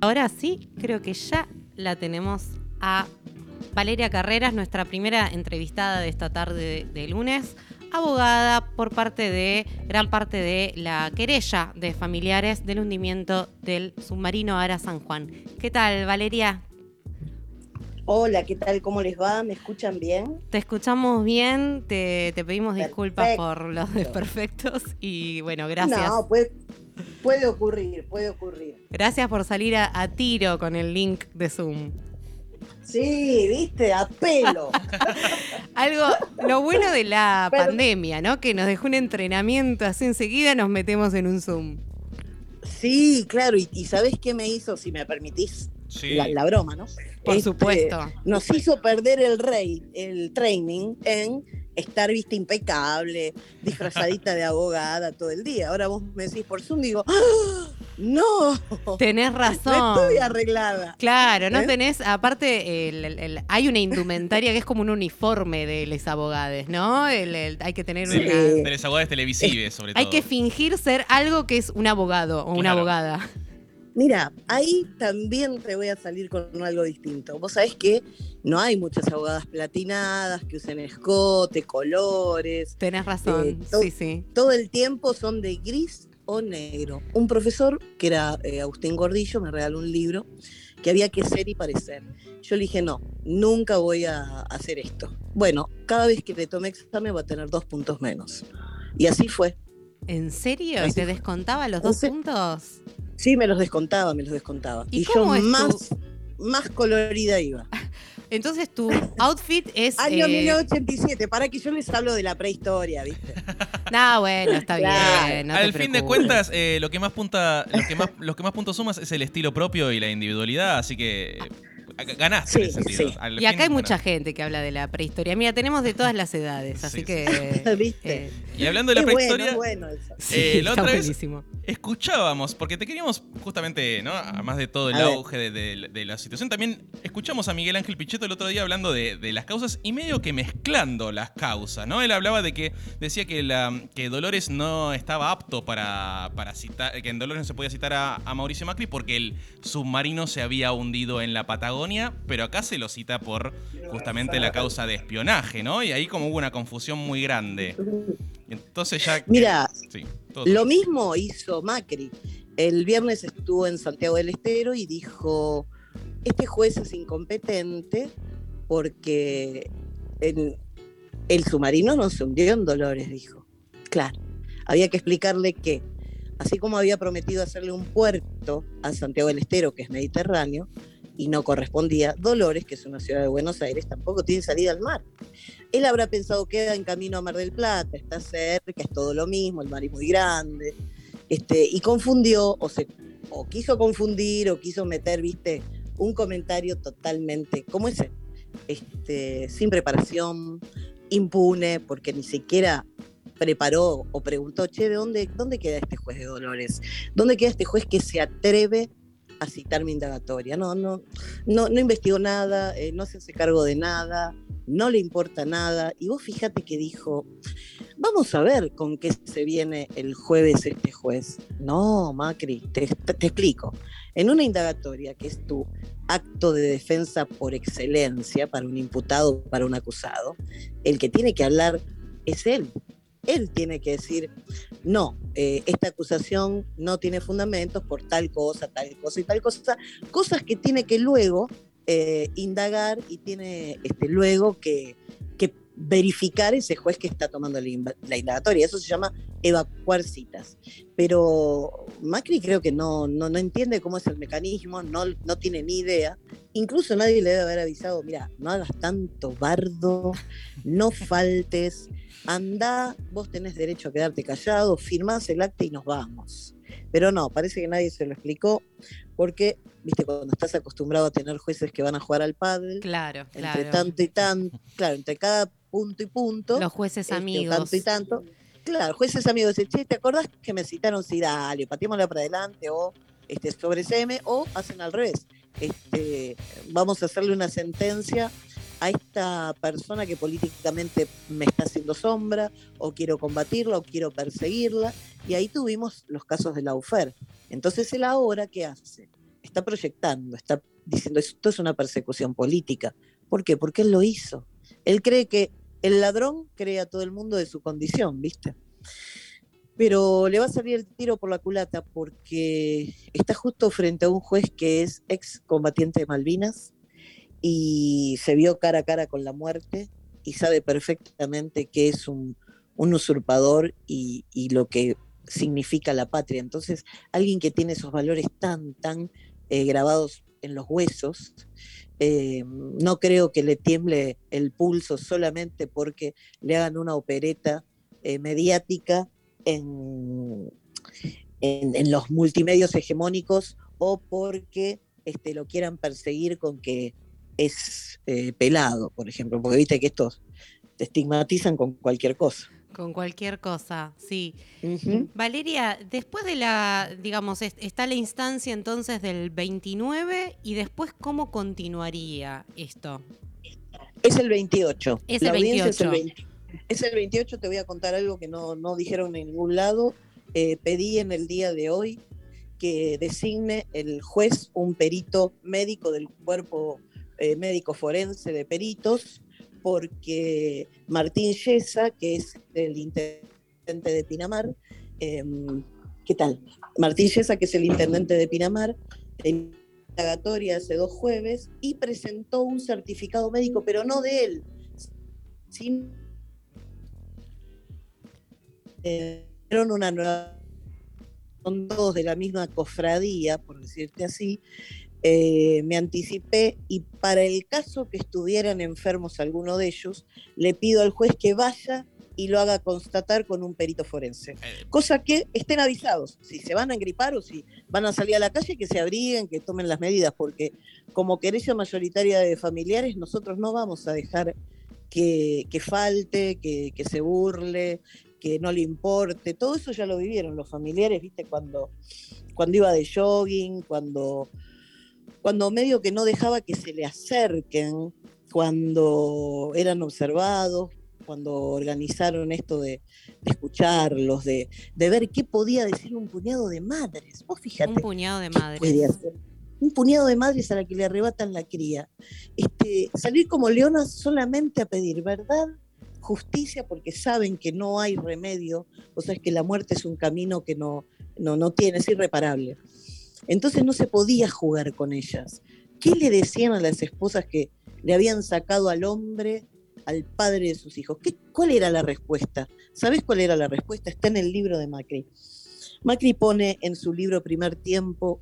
Ahora sí, creo que ya la tenemos a Valeria Carreras, nuestra primera entrevistada de esta tarde de, lunes, abogada por parte de gran parte de la querella de familiares del hundimiento del submarino Ara San Juan. ¿Qué tal, Valeria? Hola, ¿qué tal? ¿Cómo les va? ¿Me escuchan bien? Te escuchamos bien, te, pedimos disculpas por los desperfectos y bueno, gracias. No, pues Puede ocurrir, puede ocurrir. Gracias por salir a, tiro con el link de Zoom. Sí, viste, a pelo. Algo, lo bueno de la pandemia, ¿no? Que nos dejó un entrenamiento, así enseguida nos metemos en un Zoom. Sí, claro, y, y ¿sabés qué me hizo, si me permitís? La, broma, ¿no? Por este, supuesto. Nos hizo perder el rey, el training en estar vista impecable, disfrazadita de abogada todo el día. Ahora vos me decís por Zoom, digo, ¡Ah! no. Tenés razón. estoy arreglada. Claro, no ¿Eh? tenés, aparte, hay una indumentaria que es como un uniforme de los abogados, ¿no? hay que tener una... De los abogados televisivos, sobre todo. Hay que fingir ser algo que es un abogado o una abogada. Mira, ahí también te voy a salir con algo distinto. Vos sabés que no hay muchas abogadas platinadas que usen escote, colores. Tenés razón, eh, sí, sí. Todo el tiempo son de gris o negro. Un profesor, que era eh, Agustín Gordillo, me regaló un libro que había que ser y parecer. Yo le dije, no, nunca voy a hacer esto. Bueno, cada vez que le tome examen va a tener dos puntos menos. Y así fue. ¿En serio? ¿Y te descontaba los dos puntos? Sí, me los descontaba, me los descontaba. Y, yo más, más colorida iba. Entonces tu outfit es. Año 1987, para que yo les hablo de la prehistoria, ¿viste? No, bueno, está bien. Al fin de cuentas, eh, lo que más punta, lo que más, los que más puntos sumas es el estilo propio y la individualidad, así que ganaste en ese sentido. Y acá hay mucha gente que habla de la prehistoria. Mira, tenemos de todas las edades, así que. ¿Viste? y hablando de la prehistoria. Bueno, eso. Eh, la otra vez escuchábamos, porque te queríamos justamente, ¿no? Además de todo el auge de, la situación, también escuchamos a Miguel Ángel Pichetto el otro día hablando de, las causas y medio que mezclando las causas, ¿no? Él hablaba de que decía que, la, que Dolores no estaba apto para, para citar, que en Dolores no se podía citar a, a Mauricio Macri porque el submarino se había hundido en la Patagonia pero acá se lo cita por justamente la causa de espionaje, ¿no? Y ahí como hubo una confusión muy grande. Entonces ya... Mira, lo mismo hizo Macri. El viernes estuvo en Santiago del Estero y dijo, este juez es incompetente porque el, el submarino no se hundió en Dolores, dijo. Claro, había que explicarle que, así como había prometido hacerle un puerto a Santiago del Estero, que es mediterráneo, y no correspondía. Dolores, que es una ciudad de Buenos Aires, tampoco tiene salida al mar. Él habrá pensado, queda en camino a Mar del Plata, está cerca, es todo lo mismo, el mar es muy grande, este, y confundió, o, se, o quiso confundir, o quiso meter, viste, un comentario totalmente, como ese, este, sin preparación, impune, porque ni siquiera preparó o preguntó, che, ¿de dónde, dónde queda este juez de Dolores? ¿Dónde queda este juez que se atreve a citar mi indagatoria. No, no, no, no investigó nada, eh, no se hace cargo de nada, no le importa nada. Y vos fíjate que dijo, vamos a ver con qué se viene el jueves este juez. No, Macri, te, te explico. En una indagatoria, que es tu acto de defensa por excelencia para un imputado, para un acusado, el que tiene que hablar es él, él tiene que decir, no, eh, esta acusación no tiene fundamentos por tal cosa, tal cosa y tal cosa, cosas que tiene que luego eh, indagar y tiene este, luego que, verificar ese juez que está tomando la, indagatoria. Eso se llama evacuar citas. Pero Macri creo que no, no, no entiende cómo es el mecanismo, no, no tiene ni idea. Incluso nadie le debe haber avisado, mira, no hagas tanto bardo, no faltes anda, vos tenés derecho a quedarte callado, firmás el acta y nos vamos. Pero no, parece que nadie se lo explicó, porque, viste, cuando estás acostumbrado a tener jueces que van a jugar al padre, claro, entre tanto y tanto, claro, entre cada punto y punto. Los jueces este, amigos. Tanto y tanto. Claro, jueces amigos dicen, che, ¿te acordás que me citaron? Sí, dale, patémosla para adelante, o este, sobre CM, o hacen al revés. Este, vamos a hacerle una sentencia a esta persona que políticamente me está haciendo sombra, o quiero combatirla, o quiero perseguirla. Y ahí tuvimos los casos de la UFER. Entonces él ahora, ¿qué hace? está proyectando, está diciendo esto es una persecución política. ¿Por qué? Porque él lo hizo. Él cree que el ladrón cree a todo el mundo de su condición, ¿viste? Pero le va a salir el tiro por la culata porque está justo frente a un juez que es ex combatiente de Malvinas y se vio cara a cara con la muerte y sabe perfectamente que es un, usurpador y, lo que significa la patria. Entonces, alguien que tiene esos valores tan, tan eh, grabados en los huesos, eh, no creo que le tiemble el pulso solamente porque le hagan una opereta eh, mediática en, en, los multimedios hegemónicos o porque este, lo quieran perseguir con que es eh, pelado, por ejemplo, porque viste que estos te estigmatizan con cualquier cosa. Con cualquier cosa, sí. Valeria, después de la, digamos, está la instancia entonces del 29 y después, ¿cómo continuaría esto? Es el 28. Es el 28. Es el, 28, te voy a contar algo que no, dijeron en ningún lado. Eh, pedí en el día de hoy que designe el juez un perito médico del cuerpo eh, médico forense de peritos porque Martín Yesa, que es el intendente de Pinamar, em, ¿qué tal? Martín Yesa, que es el intendente de Pinamar, en indagatoria hace dos jueves y presentó un certificado médico, pero no de él, sino eh, una nueva, son todos de la misma cofradía, por decirte así, eh, me anticipé y para el caso que estuvieran enfermos alguno de ellos, le pido al juez que vaya y lo haga constatar con un perito forense. Eh. Cosa que estén avisados, si se van a engripar o si van a salir a la calle, que se abriguen, que tomen las medidas, porque como querella mayoritaria de familiares, nosotros no vamos a dejar que, falte, que, que se burle, que no le importe. Todo eso ya lo vivieron los familiares, viste, cuando, cuando iba de jogging, cuando cuando medio que no dejaba que se le acerquen, cuando eran observados, cuando organizaron esto de, escucharlos, de, ver qué podía decir un puñado de madres. Vos fíjate. Un puñado de madres. Un puñado de madres a la que le arrebatan la cría. Este, salir como leonas solamente a pedir verdad, justicia, porque saben que no hay remedio, o sea, es que la muerte es un camino que no, no, no tiene, es irreparable. Entonces no se podía jugar con ellas. ¿Qué le decían a las esposas que le habían sacado al hombre, al padre de sus hijos? ¿Qué, ¿Cuál era la respuesta? ¿Sabes cuál era la respuesta? Está en el libro de Macri. Macri pone en su libro Primer Tiempo,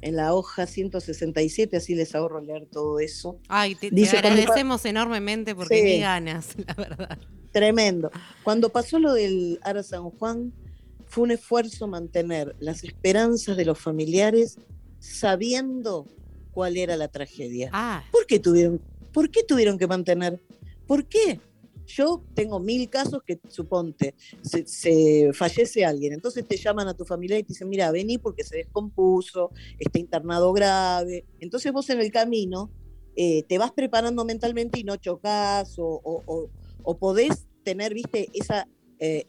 en la hoja 167, así les ahorro leer todo eso. Ay, te, agradecemos enormemente porque sí, ganas, la verdad. Tremendo. Cuando pasó lo del Ara San Juan, fue un esfuerzo mantener las esperanzas de los familiares sabiendo cuál era la tragedia. Ah. ¿Por, qué tuvieron, ¿Por qué tuvieron que mantener? ¿Por qué? Yo tengo mil casos que, suponte, se, fallece alguien, entonces te llaman a tu familia y te dicen, mira, vení porque se descompuso, está internado grave. Entonces vos en el camino eh, te vas preparando mentalmente y no chocas o, o podés tener, viste, esa eh,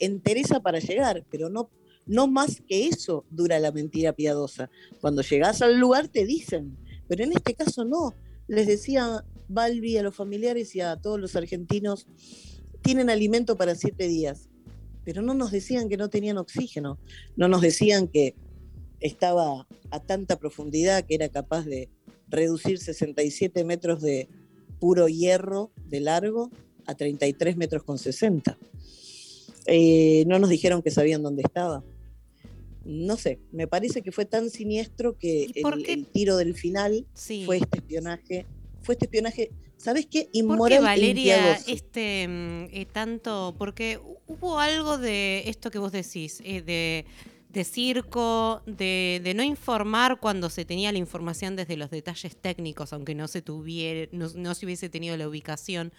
para llegar, pero no, no más que eso dura la mentira piadosa. Cuando llegas al lugar te dicen, pero en este caso no. Les decía Balbi a los familiares y a todos los argentinos, tienen alimento para siete días, pero no nos decían que no tenían oxígeno, no nos decían que estaba a tanta profundidad que era capaz de reducir 67 metros de puro hierro de largo a 33 metros con 60. Eh, no nos dijeron que sabían dónde estaba. No sé, me parece que fue tan siniestro que el, tiro del final fue este espionaje. Fue este espionaje, ¿sabes qué? Inmoral. ¿Por qué, Valeria, este mm, eh, tanto? Porque hubo algo de esto que vos decís, eh, de, circo, de, no informar cuando se tenía la información desde los detalles técnicos, aunque no se tuviera, no se hubiese tenido la ubicación.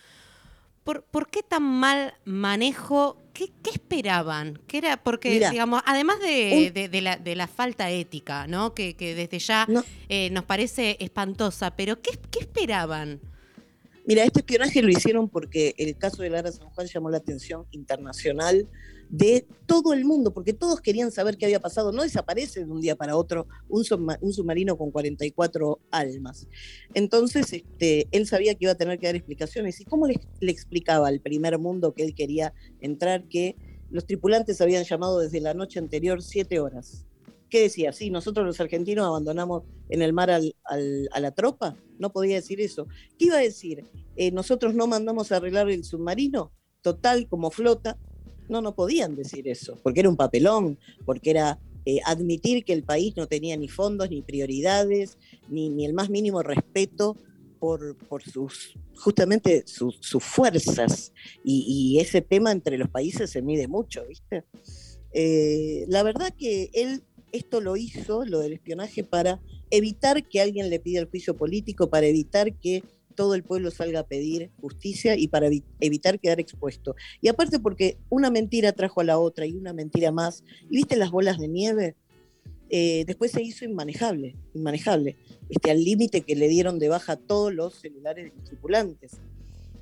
¿Por, qué tan mal manejo? ¿Qué, esperaban? ¿Qué era? Porque, digamos, además de, la, falta ética, ¿no? Que, desde ya eh, nos parece espantosa, pero ¿qué, esperaban? Mira, este espionaje lo hicieron porque el caso de Lara San Juan llamó la atención internacional de todo el mundo, porque todos querían saber qué había pasado. No desaparece de un día para otro un, submarino con 44 almas. Entonces, este, él sabía que iba a tener que dar explicaciones. ¿Y cómo le, explicaba al primer mundo que él quería entrar que los tripulantes habían llamado desde la noche anterior siete horas? ¿Qué decía? Sí, nosotros los argentinos abandonamos en el mar a la tropa. No podía decir eso. ¿Qué iba a decir? Eh, nosotros no mandamos a arreglar el submarino, total, como flota. No, no podían decir eso, porque era un papelón, porque era eh, admitir que el país no tenía ni fondos, ni prioridades, ni, ni el más mínimo respeto por, por sus, justamente sus, fuerzas. Y, ese tema entre los países se mide mucho, ¿viste? Eh, la verdad que él esto lo hizo, lo del espionaje, para evitar que alguien le pida el juicio político, para evitar que todo el pueblo salga a pedir justicia y para evitar quedar expuesto. Y aparte porque una mentira trajo a la otra y una mentira más. ¿Y viste las bolas de nieve? Eh, después se hizo inmanejable, inmanejable, este, al límite que le dieron de baja todos los celulares de los tripulantes.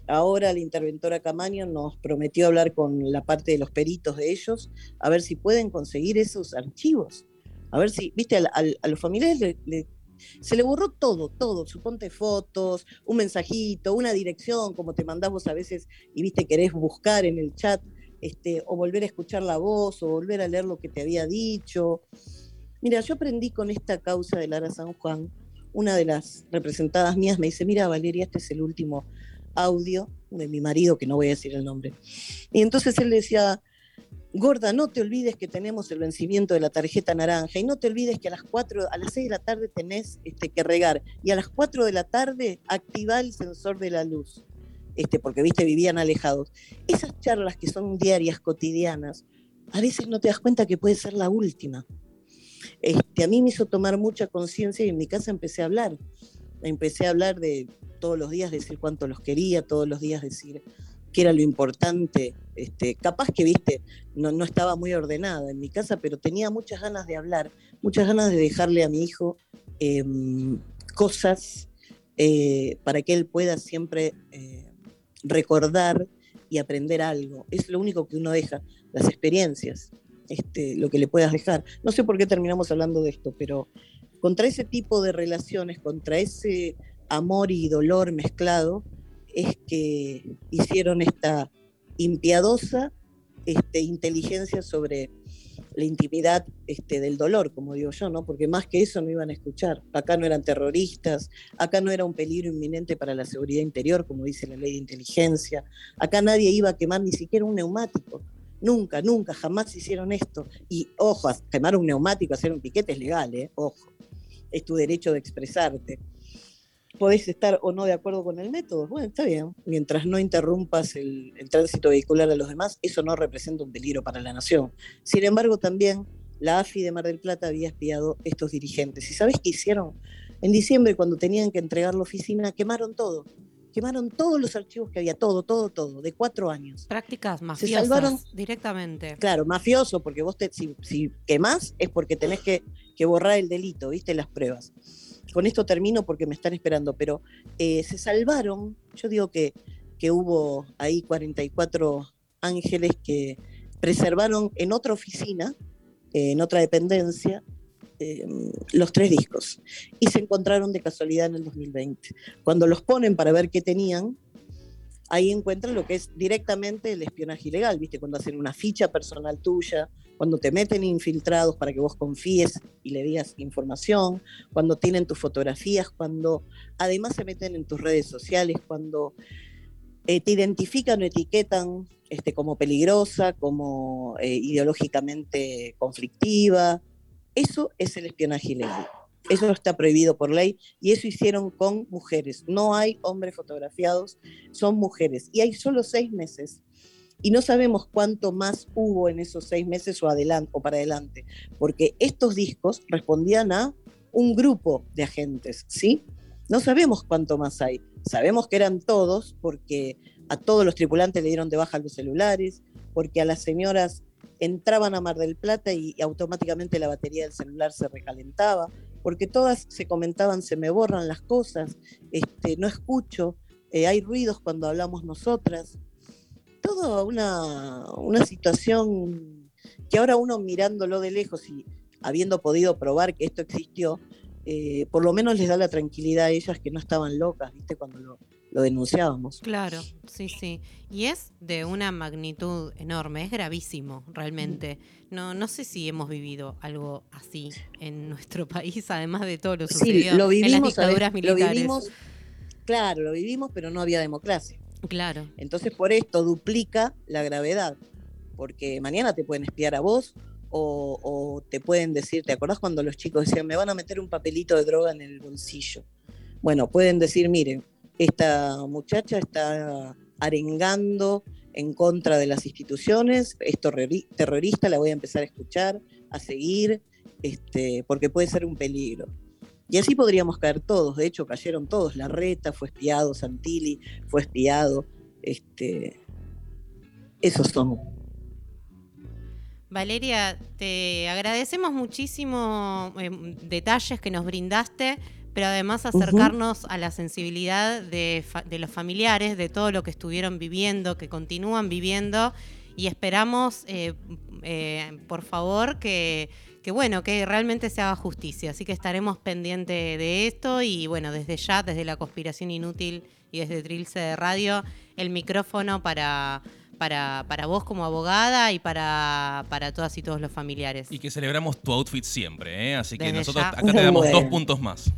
Ahora la interventora Camaño nos prometió hablar con la parte de los peritos de ellos, a ver si pueden conseguir esos archivos. A ver si, viste, a, los familiares se le borró todo, todo, suponte fotos, un mensajito, una dirección, como te mandás a veces y viste, querés buscar en el chat, este, o volver a escuchar la voz, o volver a leer lo que te había dicho. Mira, yo aprendí con esta causa de Lara San Juan, una de las representadas mías me dice, mira Valeria, este es el último audio de mi marido, que no voy a decir el nombre. Y entonces él decía, Gorda, no te olvides que tenemos el vencimiento de la tarjeta naranja y no te olvides que a las 4, a las 6 de la tarde tenés este, que regar y a las 4 de la tarde activa el sensor de la luz, este, porque viste, vivían alejados. Esas charlas que son diarias, cotidianas, a veces no te das cuenta que puede ser la última. Este, a mí me hizo tomar mucha conciencia y en mi casa empecé a hablar. Empecé a hablar de todos los días, decir cuánto los quería, todos los días decir que era lo importante. Este, capaz que, viste, no, no estaba muy ordenada en mi casa, pero tenía muchas ganas de hablar, muchas ganas de dejarle a mi hijo em, cosas eh, para que él pueda siempre eh, recordar y aprender algo. Es lo único que uno deja, las experiencias, este, lo que le puedas dejar. No sé por qué terminamos hablando de esto, pero contra ese tipo de relaciones, contra ese amor y dolor mezclado, es que hicieron esta impiadosa este, inteligencia sobre la intimidad este, del dolor, como digo yo, ¿no? Porque más que eso no iban a escuchar. Acá no eran terroristas, acá no era un peligro inminente para la seguridad interior, como dice la ley de inteligencia. Acá nadie iba a quemar ni siquiera un neumático. Nunca, nunca, jamás hicieron esto. Y ojo, quemar un neumático, hacer un piquete es legal, ¿eh? Ojo. Es tu derecho de expresarte podés estar o no de acuerdo con el método. Bueno, está bien. Mientras no interrumpas el, tránsito vehicular a los demás, eso no representa un peligro para la nación. Sin embargo, también la AFI de Mar del Plata había espiado estos dirigentes. ¿Y sabes qué hicieron? En diciembre, cuando tenían que entregar la oficina, quemaron todo. Quemaron todos los archivos que había, todo, todo, todo, de cuatro años. Prácticas mafiosas. Se salvaron directamente. Claro, mafioso, porque vos te, si, si quemás es porque tenés que, que borrar el delito, viste, las pruebas con esto termino porque me están esperando, pero eh, se salvaron, yo digo que, que hubo ahí 44 ángeles que preservaron en otra oficina, eh, en otra dependencia, em, los tres discos y se encontraron de casualidad en el 2020. Cuando los ponen para ver qué tenían, ahí encuentran lo que es directamente el espionaje ilegal, ¿viste? Cuando hacen una ficha personal tuya, cuando te meten infiltrados para que vos confíes y le digas información, cuando tienen tus fotografías, cuando además se meten en tus redes sociales, cuando eh, te identifican o etiquetan este, como peligrosa, como eh, ideológicamente conflictiva. Eso es el espionaje ilegal. Eso está prohibido por ley y eso hicieron con mujeres. No hay hombres fotografiados, son mujeres. Y hay solo seis meses y no sabemos cuánto más hubo en esos seis meses o, adelante, o para adelante, porque estos discos respondían a un grupo de agentes, ¿sí? No sabemos cuánto más hay. Sabemos que eran todos, porque a todos los tripulantes le dieron de baja los celulares, porque a las señoras entraban a Mar del Plata y, automáticamente la batería del celular se recalentaba, porque todas se comentaban, se me borran las cosas, este, no escucho, eh, hay ruidos cuando hablamos nosotras toda una, una situación que ahora uno mirándolo de lejos y habiendo podido probar que esto existió, eh, por lo menos les da la tranquilidad a ellas que no estaban locas, ¿viste? Cuando lo, lo denunciábamos. Claro, sí, sí. Y es de una magnitud enorme, es gravísimo, realmente. No, no sé si hemos vivido algo así en nuestro país, además de todo lo sucedido lo vivimos, en las dictaduras militares. Lo vivimos, claro, lo vivimos, pero no había democracia. Claro. Entonces, por esto duplica la gravedad, porque mañana te pueden espiar a vos o, te pueden decir, ¿te acordás cuando los chicos decían, me van a meter un papelito de droga en el bolsillo? Bueno, pueden decir, miren, esta muchacha está arengando en contra de las instituciones, es terrorista, la voy a empezar a escuchar, a seguir, este, porque puede ser un peligro. Y así podríamos caer todos, de hecho cayeron todos, La Reta fue espiado, Santilli fue espiado, este, esos son. Valeria, te agradecemos muchísimo eh, detalles que nos brindaste pero además acercarnos a la sensibilidad de, los familiares, de todo lo que estuvieron viviendo, que continúan viviendo, y esperamos, eh, eh, por favor, que, bueno, que realmente se haga justicia. Así que estaremos pendientes de esto y bueno, desde ya, desde la conspiración inútil y desde Trilce de Radio, el micrófono para, para, para, vos como abogada y para, para todas y todos los familiares. Y que celebramos tu outfit siempre, ¿eh? así que nosotros acá te damos dos puntos más.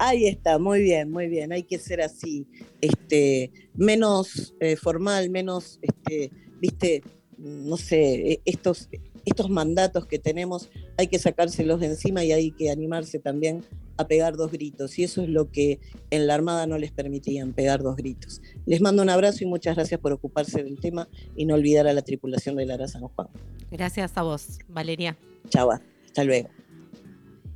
Ahí está, muy bien, muy bien. Hay que ser así, este, menos eh, formal, menos, este, viste, no sé, e, estos, estos mandatos que tenemos, hay que sacárselos de encima y hay que animarse también a pegar dos gritos. Y eso es lo que en la Armada no les permitían, pegar dos gritos. Les mando un abrazo y muchas gracias por ocuparse del tema y no olvidar a la tripulación de Lara San Juan. Gracias a vos, Valeria. Chau, hasta luego.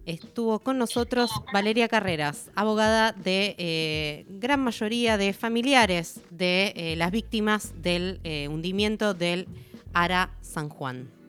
Estuvo con nosotros Valeria Carreras, abogada de eh, gran mayoría de familiares de eh, las víctimas del eh, hundimiento del Ara San Juan.